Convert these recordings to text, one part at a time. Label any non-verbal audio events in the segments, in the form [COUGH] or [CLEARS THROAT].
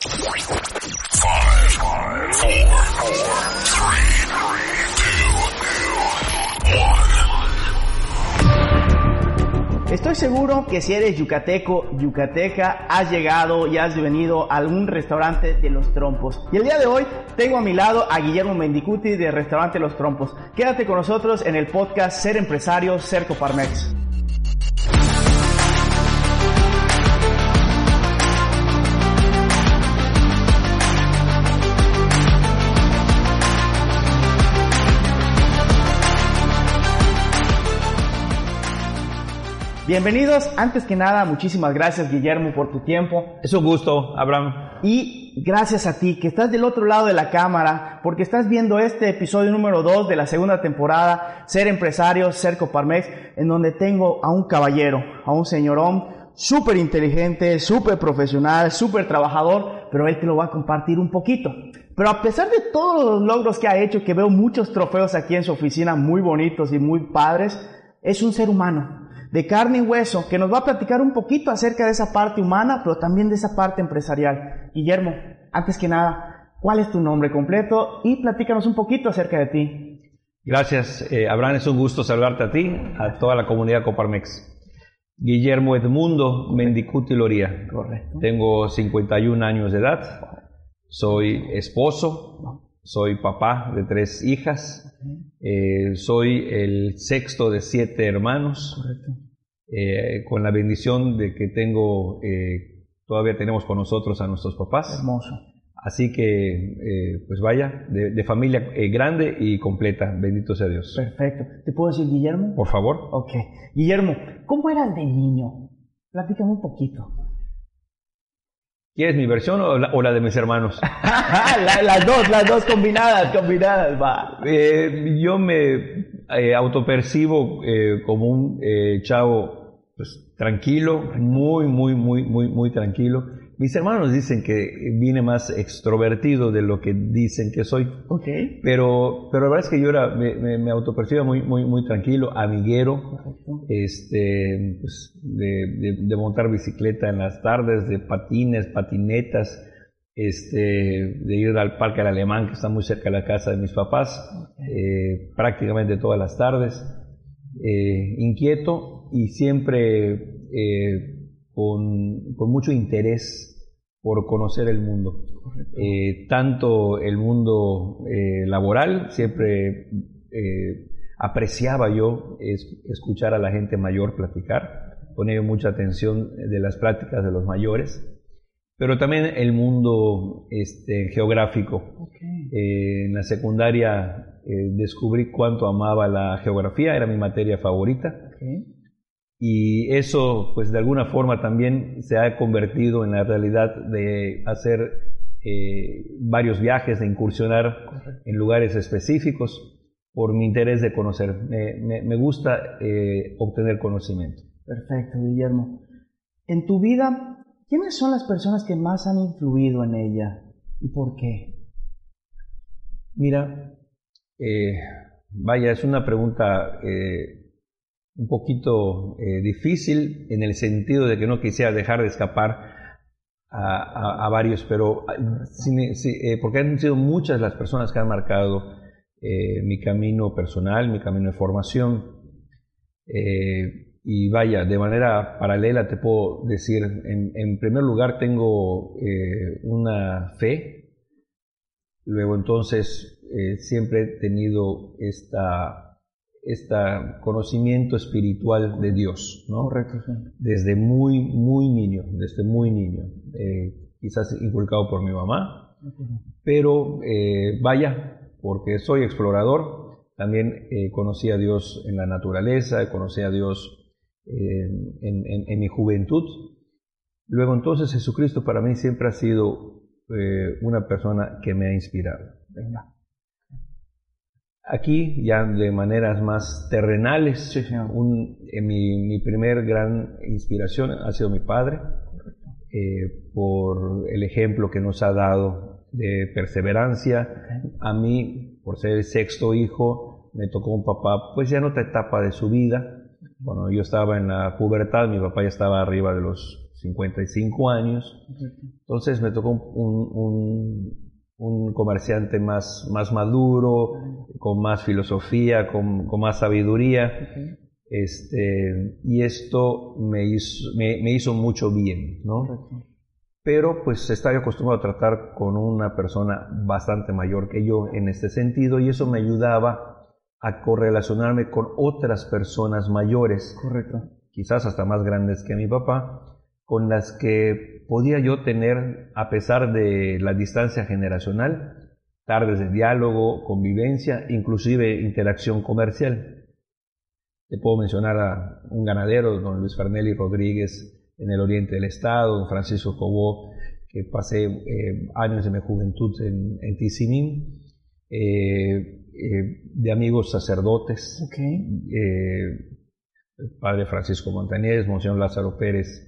five, four, three, two, one. Estoy seguro que si eres yucateco, yucateca, has llegado y has venido a algún restaurante de Los Trompos. Y el día de hoy tengo a mi lado a Guillermo Mendicuti de Restaurante Los Trompos. Quédate con nosotros en el podcast Ser Empresario, Ser Coparmex. Bienvenidos, antes que nada, muchísimas gracias Guillermo por tu tiempo. Es un gusto, Abraham. Y gracias a ti que estás del otro lado de la cámara, porque estás viendo este episodio número 2 de la segunda temporada, Ser Empresario, Ser Coparmex, en donde tengo a un caballero, a un señorón súper inteligente, súper profesional, súper trabajador, pero él te lo va a compartir un poquito. Pero a pesar de todos los logros que ha hecho, que veo muchos trofeos aquí en su oficina muy bonitos y muy padres, es un ser humano de carne y hueso, que nos va a platicar un poquito acerca de esa parte humana, pero también de esa parte empresarial. Guillermo, antes que nada, ¿cuál es tu nombre completo? Y platícanos un poquito acerca de ti. Gracias, eh, Abraham, es un gusto saludarte a ti, a toda la comunidad Coparmex. Guillermo Edmundo Mendicuti Loría. Correcto. Tengo 51 años de edad, soy esposo, soy papá de tres hijas, eh, soy el sexto de siete hermanos, Correcto. eh, con la bendición de que tengo, eh, todavía tenemos con nosotros a nuestros papás. Hermoso. Así que, eh, pues vaya, de, de familia grande y completa, bendito sea Dios. Perfecto. ¿Te puedo decir Guillermo? Por favor. Ok. Guillermo, ¿cómo eras de niño? Platícame un poquito. ¿Quieres mi versión o la, o la de mis hermanos? [LAUGHS] La- las dos, las dos combinadas, combinadas, va. Eh, yo me eh, autopercibo eh, como un eh, chavo pues, tranquilo, muy, muy, muy, muy, muy tranquilo. Mis hermanos dicen que vine más extrovertido de lo que dicen que soy. Ok. Pero, pero la verdad es que yo era, me, me, me autopercibo muy, muy, muy tranquilo, amiguero, Correcto. este, pues, de, de- de montar bicicleta en las tardes, de patines, patinetas, este, de ir al Parque del Alemán, que está muy cerca de la casa de mis papás, eh, prácticamente todas las tardes, eh, inquieto y siempre eh, con, con mucho interés por conocer el mundo. Eh, tanto el mundo eh, laboral, siempre eh, apreciaba yo es- escuchar a la gente mayor platicar, ponía mucha atención de las pláticas de los mayores, pero también el mundo este, geográfico. Ok. Eh, en la secundaria eh, descubrí cuánto amaba la geografía, era mi materia favorita. Ok. Y eso, pues de alguna forma también se ha convertido en la realidad de hacer eh, varios viajes, de incursionar Correcto. en lugares específicos por mi interés de conocer. Me, me- me gusta eh, obtener conocimiento. Perfecto, Guillermo. En tu vida, ¿quiénes son las personas que más han influido en ella y por qué? Mira, eh, vaya, es una pregunta eh, un poquito eh, difícil en el sentido de que no quisiera dejar de escapar a, a- varios, pero sí, eh, porque han sido muchas las personas que han marcado eh, mi camino personal, mi camino de formación. Y vaya, de manera paralela te puedo decir, en, en primer lugar tengo una fe, luego entonces siempre he tenido esta, esta conocimiento espiritual de Dios, ¿no? Correcto, sí. desde muy, muy niño, desde muy niño, eh, quizás inculcado por mi mamá, pero eh, vaya, porque soy explorador, también eh, conocí a Dios en la naturaleza, conocí a Dios en, en- en mi juventud. Luego entonces Jesucristo para mí siempre ha sido una persona que me ha inspirado. Aquí, ya de maneras más terrenales, un, eh, mi, mi, primer gran inspiración ha sido mi padre, eh, por el ejemplo que nos ha dado de perseverancia. A mí, por ser el sexto hijo, me tocó un papá, pues ya en otra etapa de su vida. Cuando yo estaba en la pubertad, mi papá ya estaba arriba de los 55 años. Entonces me tocó un, un, un comerciante más, más maduro, con más filosofía, con, con más sabiduría. Este, y esto me hizo, me, me hizo mucho bien, ¿no? Pero pues estaba acostumbrado a tratar con una persona bastante mayor que yo en este sentido y eso me ayudaba a correlacionarme con otras personas mayores, Correcto. quizás hasta más grandes que mi papá, con las que podía yo tener, a pesar de la distancia generacional, tardes de diálogo, convivencia, inclusive interacción comercial. Te puedo mencionar a un ganadero, don Luis Fernelli Rodríguez, en el oriente del estado, don Francisco Cobó, que pasé eh, años de mi juventud en, en Ticinín, eh, eh, de amigos sacerdotes, Okay. padre Francisco Montañez, Monseñor Lázaro Pérez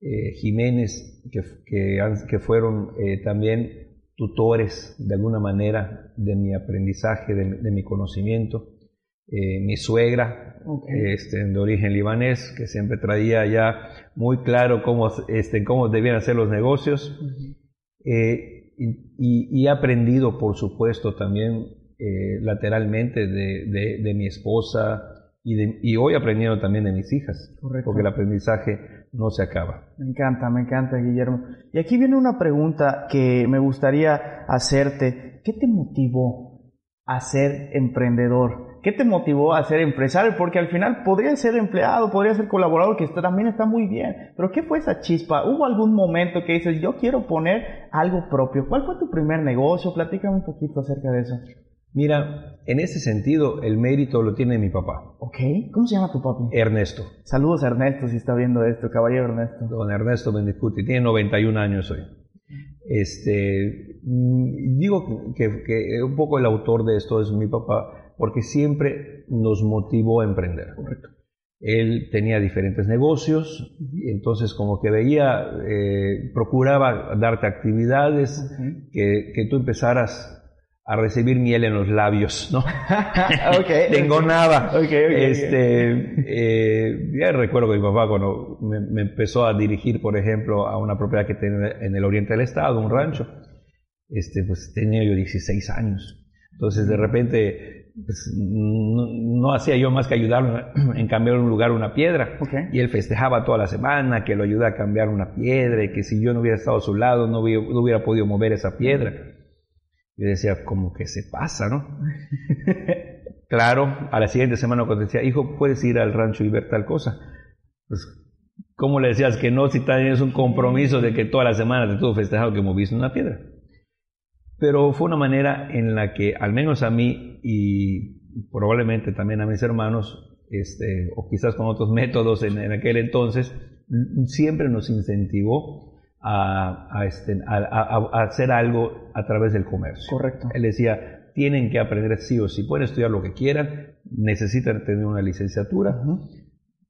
Jiménez, que, que, que fueron también tutores de alguna manera de mi aprendizaje, de, de mi conocimiento. Eh, mi suegra, Okay. este, de origen libanés, que siempre traía ya muy claro cómo, este, cómo debían ser los negocios. Eh, y, y, he aprendido, por supuesto, también eh, lateralmente de, de, de, mi esposa y, de, y hoy aprendiendo también de mis hijas, Correcto. porque el aprendizaje no se acaba. Me encanta, me encanta, Guillermo. Y aquí viene una pregunta que me gustaría hacerte. ¿Qué te motivó a ser emprendedor? ¿Qué te motivó a ser empresario? Porque al final podría ser empleado, podría ser colaborador, que esto también está muy bien. Pero ¿qué fue esa chispa? ¿Hubo algún momento que dices, yo quiero poner algo propio? ¿Cuál fue tu primer negocio? Platícame un poquito acerca de eso. Mira, en ese sentido, el mérito lo tiene mi papá. Ok, ¿cómo se llama tu papi? Ernesto. Saludos Ernesto si está viendo esto, caballero Ernesto. Don Ernesto Bendicuti, tiene 91 años hoy. Este, digo que, que un poco el autor de esto es mi papá, porque siempre nos motivó a emprender. Correcto. Él tenía diferentes negocios, y entonces como que veía, eh, procuraba darte actividades, Uh -huh. que, que, tú empezaras a recibir miel en los labios, ¿no? [LAUGHS] okay, Te engonaba. Okay, okay, este, eh, ya recuerdo que mi papá cuando me, me, empezó a dirigir, por ejemplo, a una propiedad que tenía en el oriente del estado, un rancho, este, pues tenía yo 16 años. Entonces de repente pues, no, no, hacía yo más que ayudarlo en cambiar un lugar una piedra. Y él festejaba toda la semana que lo ayuda a cambiar una piedra y que si yo no hubiera estado a su lado no hubiera, no hubiera podido mover esa piedra. Yo decía, como que se pasa, ¿no? [LAUGHS] claro, a la siguiente semana cuando decía, hijo, puedes ir al rancho y ver tal cosa. Pues, ¿cómo le decías que no si tienes un compromiso de que toda la semana te estuvo festejado que moviste una piedra? Pero fue una manera en la que, al menos a mí y probablemente también a mis hermanos, este, o quizás con otros métodos en, en aquel entonces, siempre nos incentivó a, a, este, a, a, hacer algo a través del comercio. Correcto. Él decía, tienen que aprender sí o sí, pueden estudiar lo que quieran, necesitan tener una licenciatura, Uh -huh.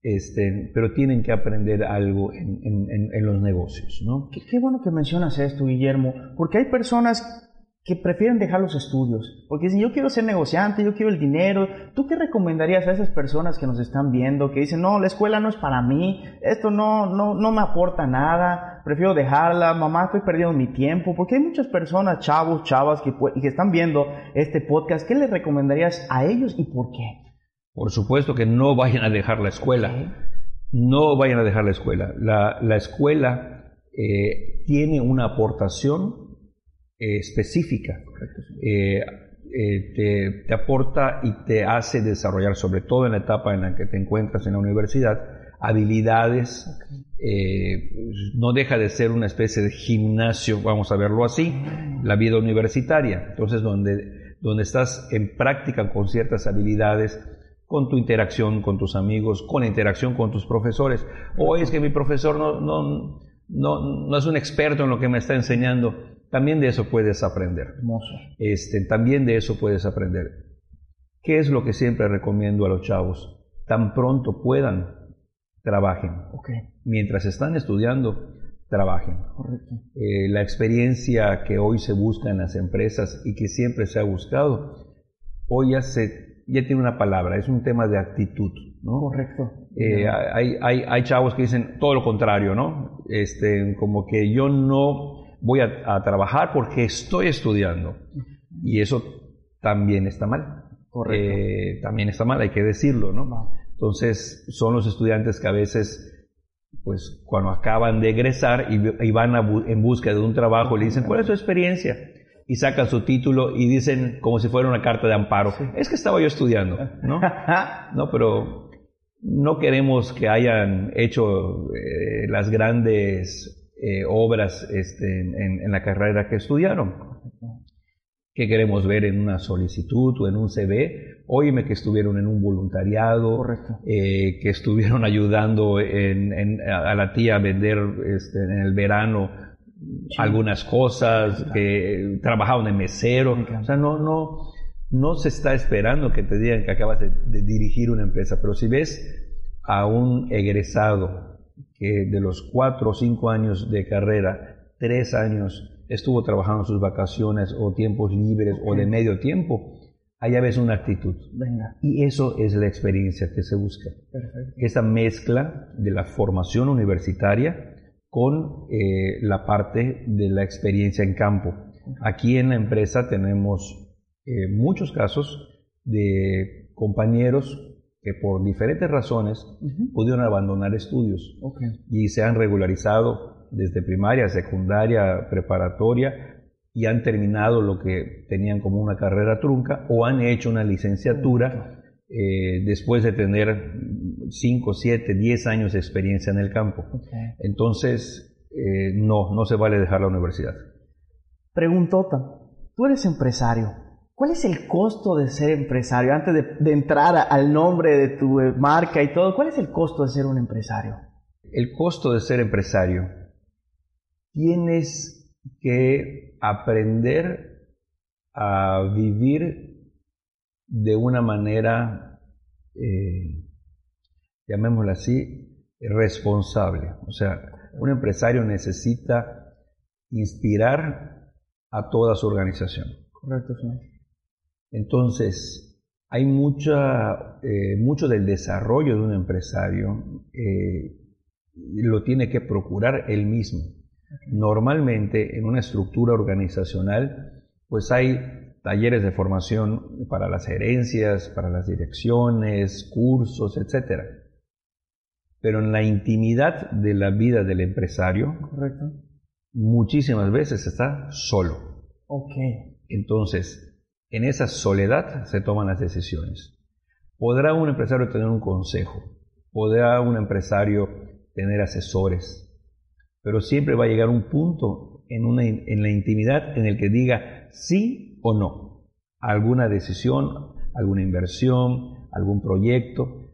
este, pero tienen que aprender algo en, en, en los negocios. ¿no? Qué, qué bueno que mencionas esto, Guillermo, porque hay personas que prefieren dejar los estudios, porque dicen, yo quiero ser negociante, yo quiero el dinero. ¿Tú qué recomendarías a esas personas que nos están viendo, que dicen, no, la escuela no es para mí, esto no, no, no me aporta nada, prefiero dejarla, mamá, estoy perdiendo mi tiempo? Porque hay muchas personas, chavos, chavas, que, que están viendo este podcast. ¿Qué les recomendarías a ellos y por qué? Por supuesto que no vayan a dejar la escuela. Okay. No vayan a dejar la escuela. La, la escuela eh, tiene una aportación eh, específica. Eh, eh, te, te, aporta y te hace desarrollar, sobre todo en la etapa en la que te encuentras en la universidad, habilidades. Okay. No deja de ser una especie de gimnasio, vamos a verlo así, la vida universitaria. Entonces, donde, donde estás en práctica con ciertas habilidades, con tu interacción con tus amigos, con la interacción con tus profesores. O es que mi profesor no, no, no, no es un experto en lo que me está enseñando también de eso puedes aprender. Hermoso. Este, también de eso puedes aprender. ¿Qué es lo que siempre recomiendo a los chavos? Tan pronto puedan, trabajen. Ok, Mientras están estudiando, trabajen. correcto. Eh, la experiencia que hoy se busca en las empresas y que siempre se ha buscado, hoy ya, se, ya tiene una palabra, es un tema de actitud. ¿no? Correcto. Eh, hay, hay, hay chavos que dicen todo lo contrario, ¿no? Este, como que yo no voy a, a trabajar porque estoy estudiando. Y eso también está mal. Correcto. Eh, también está mal, hay que decirlo, ¿no? Entonces, son los estudiantes que a veces, pues, cuando acaban de egresar y, y van a bu- en busca de un trabajo, le dicen, ¿cuál es tu experiencia? Y sacan su título y dicen, como si fuera una carta de amparo, es que estaba yo estudiando, ¿no? [LAUGHS] No, pero no queremos que hayan hecho eh, las grandes eh, obras este, en, en la carrera que estudiaron. ¿Qué queremos ver en una solicitud o en un CV? Óyeme que estuvieron en un voluntariado, eh, que estuvieron [LAUGHS] ayudando en- en- a la tía a vender este, en el verano algunas cosas, que trabajaban de mesero. O sea, no, no, no se está esperando que te digan que acabas de, de dirigir una empresa, pero si ves a un egresado que de los cuatro o cinco años de carrera, tres años estuvo trabajando en sus vacaciones o tiempos libres o de medio tiempo, allá ves una actitud. Venga, Y eso es la experiencia que se busca. perfecto. Esa mezcla de la formación universitaria con eh, la parte de la experiencia en campo. Aquí en la empresa tenemos eh, muchos casos de compañeros que por diferentes razones pudieron abandonar estudios y se han regularizado desde primaria, secundaria, preparatoria y han terminado lo que tenían como una carrera trunca o han hecho una licenciatura eh, después de tener 5, 7, 10 años de experiencia en el campo. ok. Entonces, eh, no, no se vale dejar la universidad. Preguntota, tú eres empresario. ¿Cuál es el costo de ser empresario? Antes de, de entrar a- al nombre de tu eh, marca y todo, ¿cuál es el costo de ser un empresario? El costo de ser empresario. Tienes que aprender a vivir de una manera, eh, llamémosla así, responsable. O sea, un empresario necesita inspirar a toda su organización. Correcto, señor. Entonces, hay mucha, eh, mucho del desarrollo de un empresario eh, lo tiene que procurar él mismo. Normalmente en una estructura organizacional, pues hay talleres de formación para las herencias, para las direcciones, cursos, etc. Pero en la intimidad de la vida del empresario, Correcto. muchísimas veces está solo. Ok. Entonces, en esa soledad se toman las decisiones. ¿Podrá un empresario tener un consejo? ¿Podrá un empresario tener asesores? Pero siempre va a llegar un punto en, una, en la intimidad en el que diga sí o no a alguna decisión, alguna inversión, algún proyecto.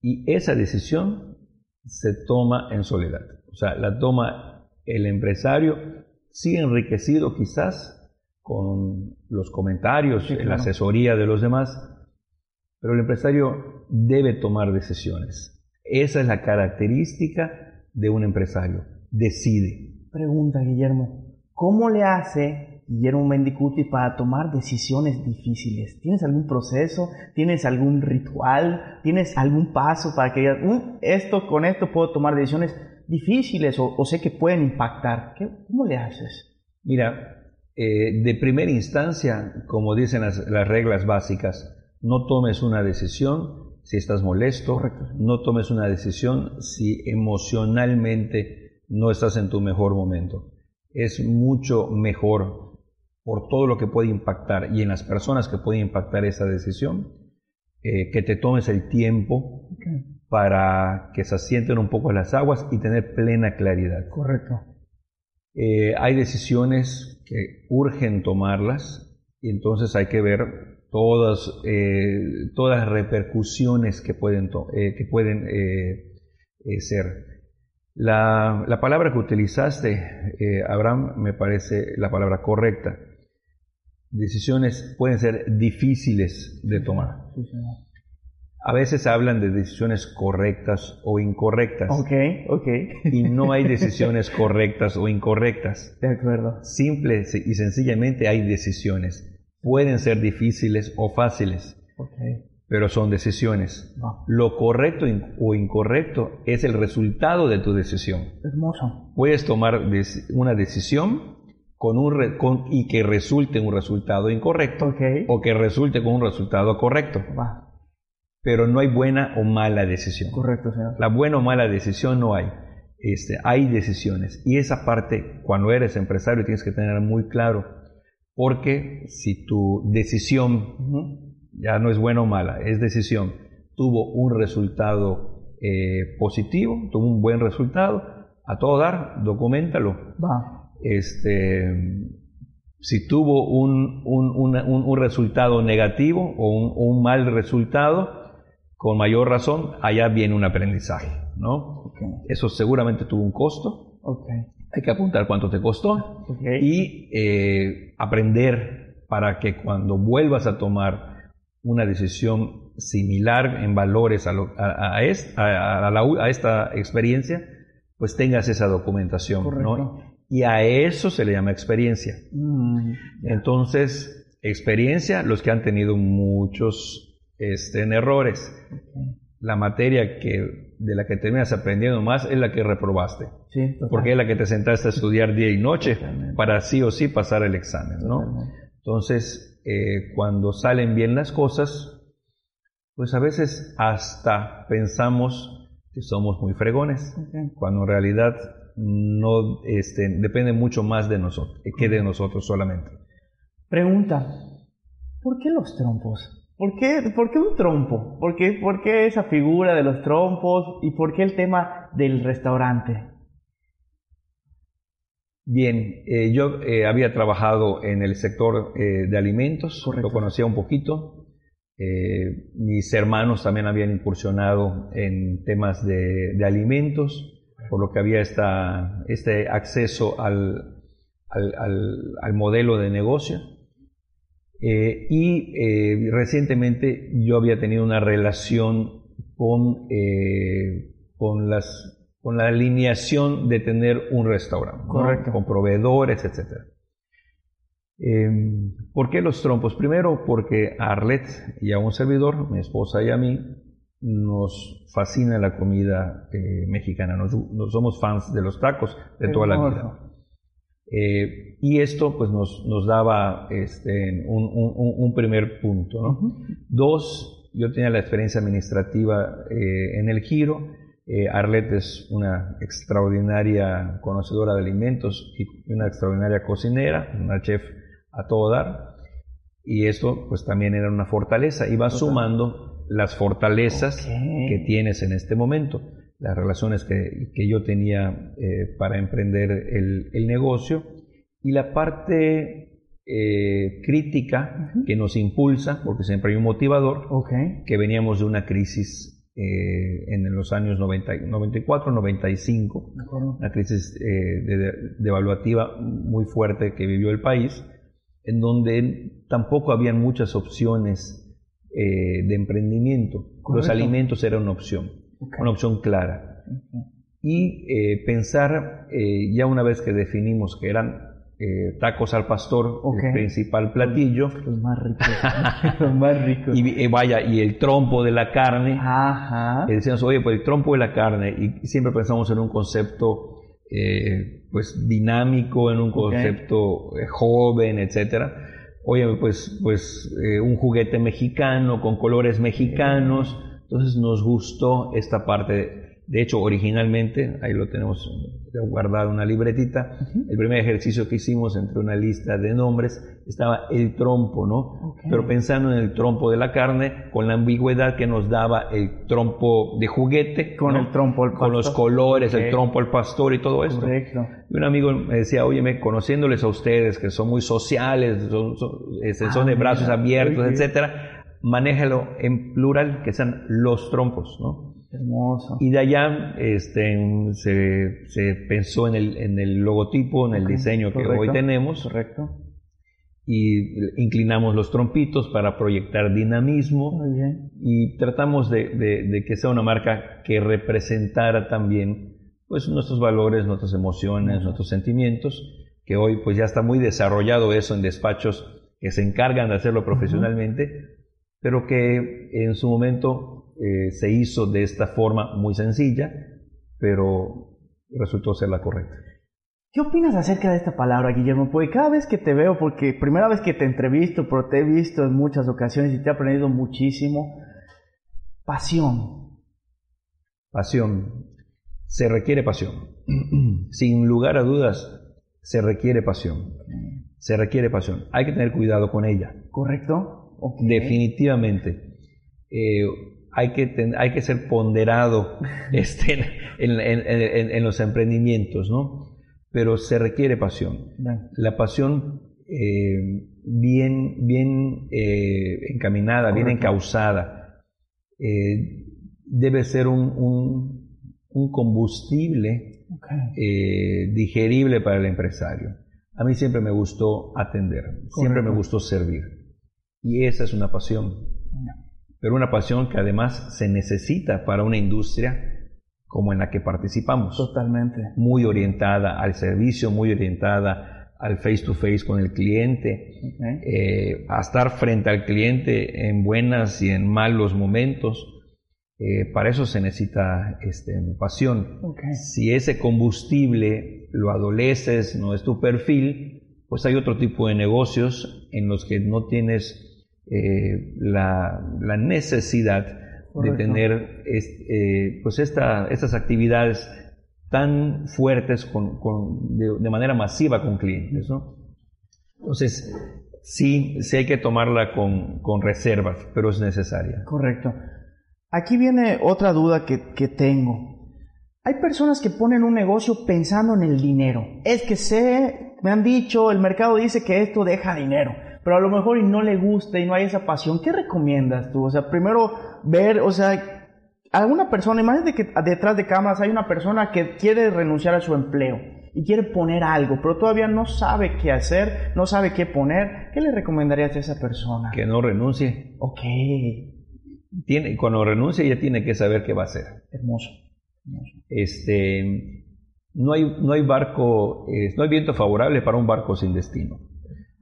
Y esa decisión se toma en soledad. O sea, la toma el empresario, sí enriquecido quizás con los comentarios, Sí, la asesoría de los demás, pero el empresario debe tomar decisiones. Esa es la característica de un empresario. Decide. Pregunta, Guillermo. ¿Cómo le hace Guillermo Mendicuti para tomar decisiones difíciles? ¿Tienes algún proceso? ¿Tienes algún ritual? ¿Tienes algún paso para que digas, "Mm, esto con esto puedo tomar decisiones difíciles o, o sé que pueden impactar? ¿Qué- ¿Cómo le haces? Mira, eh, de primera instancia, como dicen las, las reglas básicas, no tomes una decisión si estás molesto, Correcto. no tomes una decisión si emocionalmente no estás en tu mejor momento. Es mucho mejor por todo lo que puede impactar y en las personas que pueden impactar esa decisión, eh, que te tomes el tiempo para que se asienten un poco las aguas y tener plena claridad. Correcto. Eh, hay decisiones que urgen tomarlas y entonces hay que ver todas, eh, todas las repercusiones que pueden, que pueden ser. La, la palabra que utilizaste, eh, Abraham, me parece la palabra correcta. Decisiones pueden ser difíciles de tomar. Sí, señor. A veces hablan de decisiones correctas o incorrectas. Ok, ok. Y no hay [LAUGHS] decisiones correctas o incorrectas. De acuerdo. Simple y sencillamente hay decisiones. Pueden ser difíciles o fáciles, Ok. Pero son decisiones. Va. Lo correcto o incorrecto es el resultado de tu decisión. Hermoso. Puedes tomar una decisión con un re- con- y que resulte un resultado incorrecto Ok. o que resulte con un resultado correcto. Pero no hay buena o mala decisión. Correcto, señor. La buena o mala decisión no hay. Este, hay decisiones. Y esa parte, cuando eres empresario, tienes que tener muy claro. Porque si tu decisión. Ya no es buena o mala, es decisión, tuvo un resultado eh, positivo, tuvo un buen resultado, a todo dar, documentalo. Va. Este, si tuvo un, un- una- un- un resultado negativo o un, mal resultado, con mayor razón, allá viene un aprendizaje, ¿no? Ok. Eso seguramente tuvo un costo, Ok. hay que apuntar cuánto te costó Ok. y eh, aprender para que cuando vuelvas a tomar una decisión similar en valores a, lo- a- a es- a- a la u- a esta experiencia, pues tengas esa documentación. Y a eso se le llama experiencia. Mm, Entonces, experiencia, los que han tenido muchos este, errores. La materia que, de la que terminas aprendiendo más es la que reprobaste. Sí. Porque es la que te sentaste a estudiar día y noche Totalmente. para sí o sí pasar el examen, ¿no? Entonces, eh, cuando salen bien las cosas, pues a veces hasta pensamos que somos muy fregones, cuando en realidad no este, depende mucho más de nosotros que de nosotros solamente. Pregunta, ¿por qué los trompos? ¿Por qué, por qué un trompo? ¿Por qué, ¿Por qué esa figura de los trompos? ¿Y por qué el tema del restaurante? Bien, eh, yo eh, había trabajado en el sector eh, de alimentos, Correcto. lo conocía un poquito. Mis hermanos también habían incursionado en temas de, de alimentos, por lo que había esta, este acceso al, al, al- al modelo de negocio. Y recientemente yo había tenido una relación con, con, las, con la alineación de tener un restaurante, ¿no? Correcto. con proveedores, etc. ¿Por qué los trompos? Primero porque a Arlet y a un servidor, mi esposa y a mí, nos fascina la comida eh, mexicana. Nos, nos somos fans de los tacos de toda la vida. Eh, y esto pues nos, nos daba este, un, un- primer punto. Dos, yo tenía la experiencia administrativa eh, en el giro. Eh, Arlette es una extraordinaria conocedora de alimentos y una extraordinaria cocinera, una chef a todo dar. Y esto pues también era una fortaleza. Y Total. sumando las fortalezas Ok. que tienes en este momento, las relaciones que, que yo tenía eh, para emprender el, el negocio y la parte eh, crítica Ujú. que nos impulsa, porque siempre hay un motivador, Ok. que veníamos de una crisis eh, en los años 90, 94, 95, De acuerdo. una crisis eh, de- de- devaluativa muy fuerte que vivió el país, en donde tampoco habían muchas opciones eh, de emprendimiento. Los alimentos eran una opción, Ok. una opción clara. Y eh, pensar, eh, ya una vez que definimos que eran eh, tacos al pastor, el principal platillo, Los más ricos. [LAUGHS] Los más ricos. y eh, vaya, y el trompo de la carne, Ajá. y decíamos, oye, pues el trompo de la carne, y siempre pensamos en un concepto eh, pues dinámico, en un concepto eh, joven, etcétera. Oye, pues, pues eh, un juguete mexicano con colores mexicanos. Entonces nos gustó esta parte. De hecho, originalmente, ahí lo tenemos guardado en una libretita, el primer ejercicio que hicimos entre una lista de nombres estaba el trompo, ¿no? Pero pensando en el trompo de la carne, con la ambigüedad que nos daba el trompo de juguete, Con ¿no? el trompo al con los pastor. colores, el trompo al pastor y todo esto. Correcto. Y un amigo me decía, óyeme, conociéndoles a ustedes, que son muy sociales, son, son, este, Ah, de brazos mira, abiertos, ok. etcétera, manéjalo en plural, que sean los trompos, ¿no? Hermoso. Y de allá este, se, se pensó en el, en el logotipo, en el diseño que hoy tenemos Correcto. y inclinamos los trompitos para proyectar dinamismo Muy bien. y tratamos de, de- de que sea una marca que representara también pues nuestros valores, nuestras emociones, nuestros sentimientos, que hoy pues ya está muy desarrollado eso en despachos que se encargan de hacerlo profesionalmente, pero que en su momento eh, se hizo de esta forma muy sencilla, pero resultó ser la correcta. ¿Qué opinas acerca de esta palabra, Guillermo? Porque cada vez que te veo, porque primera vez que te entrevisto, pero te he visto en muchas ocasiones y te he aprendido muchísimo, pasión. Pasión. Se requiere pasión. [CLEARS THROAT] Sin lugar a dudas, se requiere pasión. Se requiere pasión. Hay que tener cuidado con ella. ¿Correcto? Definitivamente. Eh, hay, que ten- hay que ser ponderado [LAUGHS] este, en, en- en- en los emprendimientos, ¿no? Pero se requiere pasión. La pasión eh, bien, bien eh, encaminada, bien encausada, eh, debe ser un, un- un combustible digerible para el empresario. A mí siempre me gustó atender, siempre me gustó servir. Y esa es una pasión. Pero una pasión que además se necesita para una industria como en la que participamos. Totalmente. Muy orientada al servicio, muy orientada al face to face con el cliente, Ok. eh, a estar frente al cliente en buenas y en malos momentos. Eh, para eso se necesita este, pasión. Ok. Si ese combustible lo adoleces, no es tu perfil, pues hay otro tipo de negocios en los que no tienes eh, la, la necesidad Correcto. de tener eh, pues esta- estas actividades tan fuertes con- con- de, de manera masiva con clientes. ¿no? Entonces, sí, sí hay que tomarla con, con reservas, pero es necesaria. Correcto. Aquí viene otra duda que, que tengo. Hay personas que ponen un negocio pensando en el dinero. Es que sé, me han dicho, el mercado dice que esto deja dinero, pero a lo mejor y no le gusta y no hay esa pasión. ¿Qué recomiendas tú? O sea, primero ver, o sea, alguna persona, imagínate que detrás de cámaras hay una persona que quiere renunciar a su empleo y quiere poner algo, pero todavía no sabe qué hacer, no sabe qué poner. ¿Qué le recomendarías a esa persona? Que no renuncie. Ok, Tiene, cuando renuncie ya tiene que saber qué va a hacer. hermoso. hermoso. Este, no hay, no hay barco, eh, no hay viento favorable para un barco sin destino.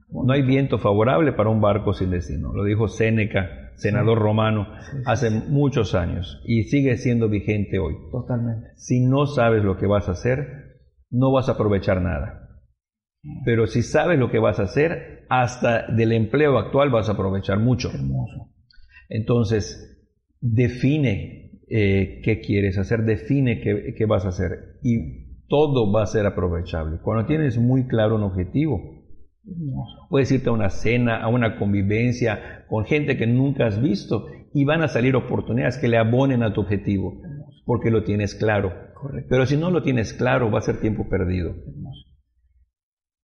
No hay viento favorable para un barco sin destino. Lo dijo Séneca, senador romano, hace muchos años y sigue siendo vigente hoy. Totalmente. Si no sabes lo que vas a hacer, no vas a aprovechar nada. Pero si sabes lo que vas a hacer, hasta del empleo actual vas a aprovechar mucho. Hermoso. Entonces, define eh, qué quieres hacer, define qué, qué vas a hacer y todo va a ser aprovechable. Cuando tienes muy claro un objetivo. Puedes irte a una cena, a una convivencia con gente que nunca has visto y van a salir oportunidades que le abonen a tu objetivo porque lo tienes claro. Correcto. Pero si no lo tienes claro, va a ser tiempo perdido.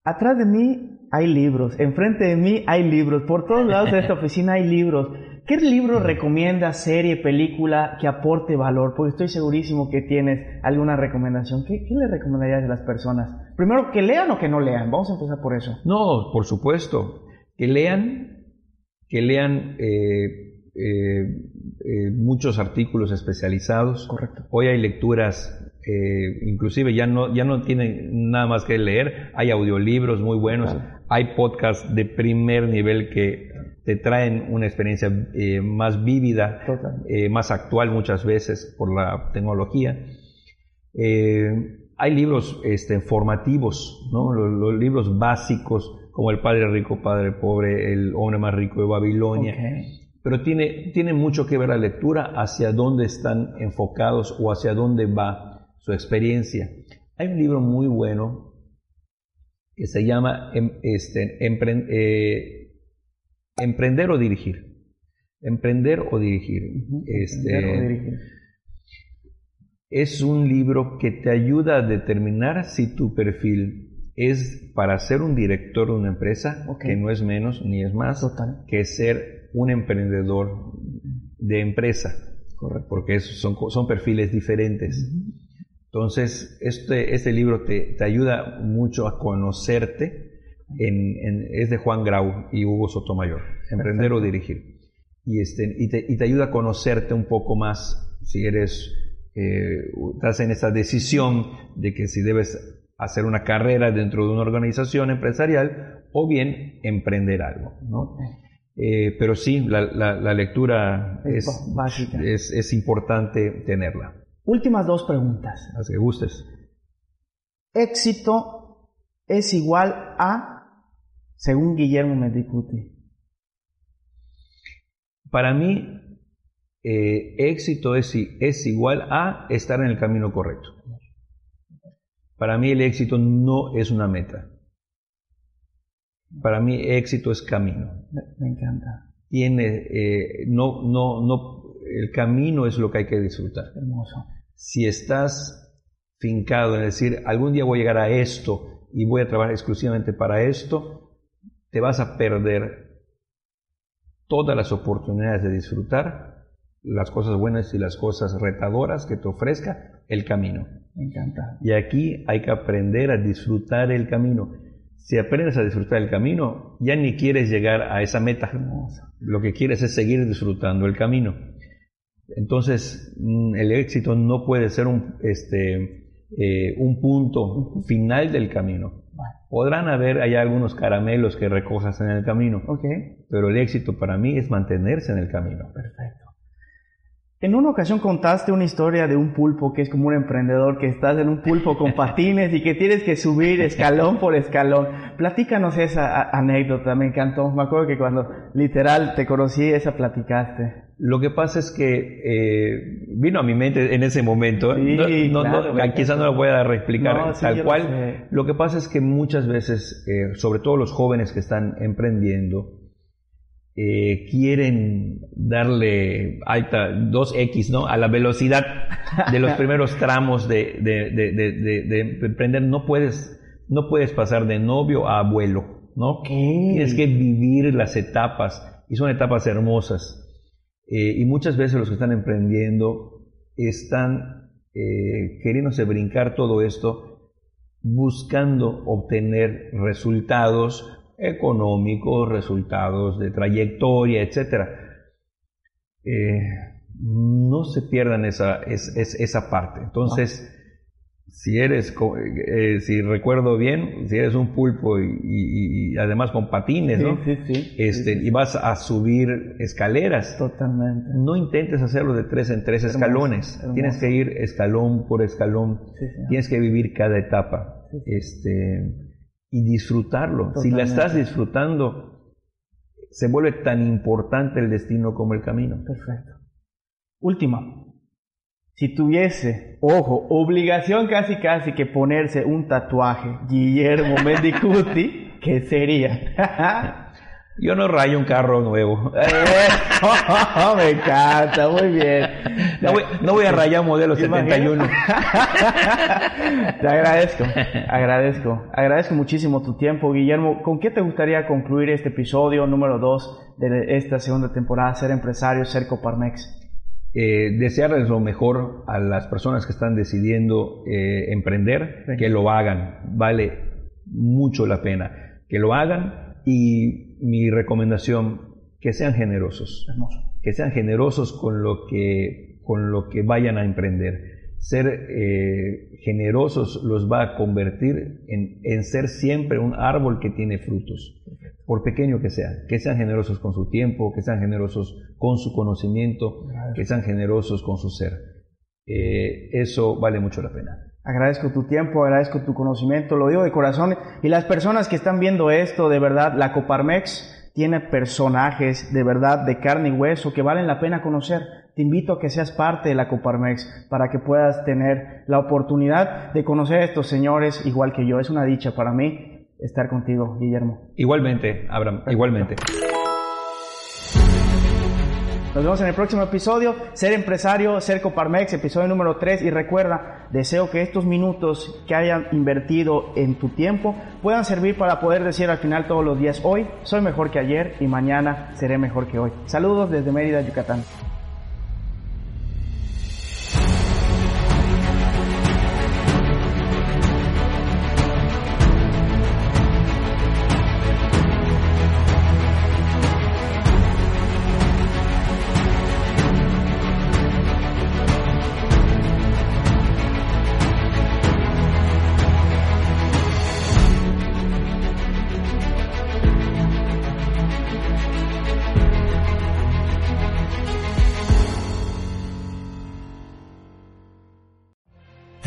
Atrás de mí hay libros, enfrente de mí hay libros, por todos lados de esta oficina hay libros. ¿Qué libro recomiendas, serie, película que aporte valor? Porque estoy segurísimo que tienes alguna recomendación. ¿Qué, qué le recomendarías a las personas? Primero, que lean o que no lean. Vamos a empezar por eso. No, por supuesto. Que lean, que lean eh, eh, eh, muchos artículos especializados. Correcto. Hoy hay lecturas, eh, inclusive ya no, ya no tienen nada más que leer, hay audiolibros muy buenos, hay podcasts de primer nivel que te traen una experiencia más vívida, más actual muchas veces por la tecnología. Eh, hay libros este, formativos, ¿no? los, los libros básicos como El Padre Rico, Padre Pobre, El Hombre Más Rico de Babilonia pero tiene, tiene mucho que ver la lectura hacia dónde están enfocados o hacia dónde va su experiencia. Hay un libro muy bueno que se llama em- este, Empre- eh, Emprender o Dirigir. Emprender o Dirigir. Este, Entender o dirigir. Es un libro que te ayuda a determinar si tu perfil es para ser un director de una empresa, que no es menos ni es más, Total. que ser un emprendedor de empresa. Correcto. porque son, son perfiles diferentes. Entonces, este, este libro te, te ayuda mucho a conocerte. En, en- es de Juan Grau y Hugo Sotomayor, Emprender o Dirigir. Y, este, y, te, y te ayuda a conocerte un poco más si eres, eh, estás en esa decisión de que si debes hacer una carrera dentro de una organización empresarial o bien emprender algo. ¿no? Eh, pero sí, la, la- la lectura Es es, es, es importante tenerla. Últimas dos preguntas. Las que gustes. Éxito es igual a, según Guillermo Mendicuti. Para mí, eh, éxito es, es igual a estar en el camino correcto. Para mí el éxito no es una meta. Para mí éxito es camino. Me, me encanta. Tiene, eh, no, no, no, el camino es lo que hay que disfrutar. Hermoso. Si estás fincado en decir, algún día voy a llegar a esto y voy a trabajar exclusivamente para esto, te vas a perder todas las oportunidades de disfrutar las cosas buenas y las cosas retadoras que te ofrezca el camino. Me encanta. Y aquí hay que aprender a disfrutar el camino. Si aprendes a disfrutar el camino, ya ni quieres llegar a esa meta. Lo que quieres es seguir disfrutando el camino. Entonces, mm, el éxito no puede ser un, este, eh, un punto final del camino. Podrán haber hay algunos caramelos que recojas en el camino, ok. pero el éxito para mí es mantenerse en el camino. Perfecto. En una ocasión contaste una historia de un pulpo que es como un emprendedor que estás en un pulpo con [LAUGHS] patines y que tienes que subir escalón por escalón. Platícanos esa anécdota, me encantó. Me acuerdo que cuando literal te conocí, esa platicaste. Lo que pasa es que eh, vino a mi mente en ese momento, Sí, no, claro, no- me quizás no lo pueda reexplicar sí, tal cual. Lo que pasa es que muchas veces, eh, sobre todo los jóvenes que están emprendiendo, eh, quieren darle alta 2x ¿no? a la velocidad de los [LAUGHS] primeros tramos de, de, de, de, de- de emprender. No puedes, no puedes pasar de novio a abuelo, ¿no? Tienes que vivir las etapas y son etapas hermosas. Eh, y muchas veces los que están emprendiendo están eh, queriéndose brincar todo esto buscando obtener resultados económicos, resultados de trayectoria, etc. no se pierdan esa, es- es- esa parte. Entonces, si eres, co- eh, si recuerdo bien, si eres un pulpo y, y- y además con patines, Sí, ¿no? sí, sí. Este, y vas a subir escaleras. Totalmente. No intentes hacerlo de tres en tres Hermoso, escalones. hermoso. Tienes que ir escalón por escalón. Tienes que vivir cada etapa. Este, y disfrutarlo. Si la estás disfrutando, se vuelve tan importante el destino como el camino. Perfecto. Última. Si tuviese, ojo, obligación casi casi que ponerse un tatuaje, Guillermo Mendicuti, [LAUGHS] ¿qué sería? [LAUGHS] Yo no rayo un carro nuevo. [LAUGHS] Me encanta, muy bien. No voy, no voy a rayar modelo ¿Te imaginas? 71. Te agradezco, agradezco, agradezco muchísimo tu tiempo, Guillermo. ¿Con qué te gustaría concluir este episodio número 2 de esta segunda temporada, Ser Empresario, Ser Coparmex? eh, desearles lo mejor a las personas que están decidiendo eh, emprender, Sí. que lo hagan, vale mucho la pena, que lo hagan y mi recomendación, que sean generosos, Hermoso. que sean generosos con lo que, con lo que vayan a emprender. Ser eh, generosos los va a convertir en, en ser siempre un árbol que tiene frutos, por pequeño que sea. Que sean generosos con su tiempo, que sean generosos con su conocimiento, que sean generosos con su ser. Eh, eso vale mucho la pena. Agradezco tu tiempo, agradezco tu conocimiento, lo digo de corazón. Y las personas que están viendo esto, de verdad, la Coparmex tiene personajes de verdad de carne y hueso que valen la pena conocer. Te invito a que seas parte de la Coparmex para que puedas tener la oportunidad de conocer a estos señores igual que yo. Es una dicha para mí estar contigo, Guillermo. Igualmente, Abraham, igualmente. Nos vemos en el próximo episodio. Ser empresario, ser Coparmex, episodio número 3. Y recuerda, deseo que estos minutos que hayan invertido en tu tiempo puedan servir para poder decir al final todos los días, hoy soy mejor que ayer y mañana seré mejor que hoy. Saludos desde Mérida, Yucatán.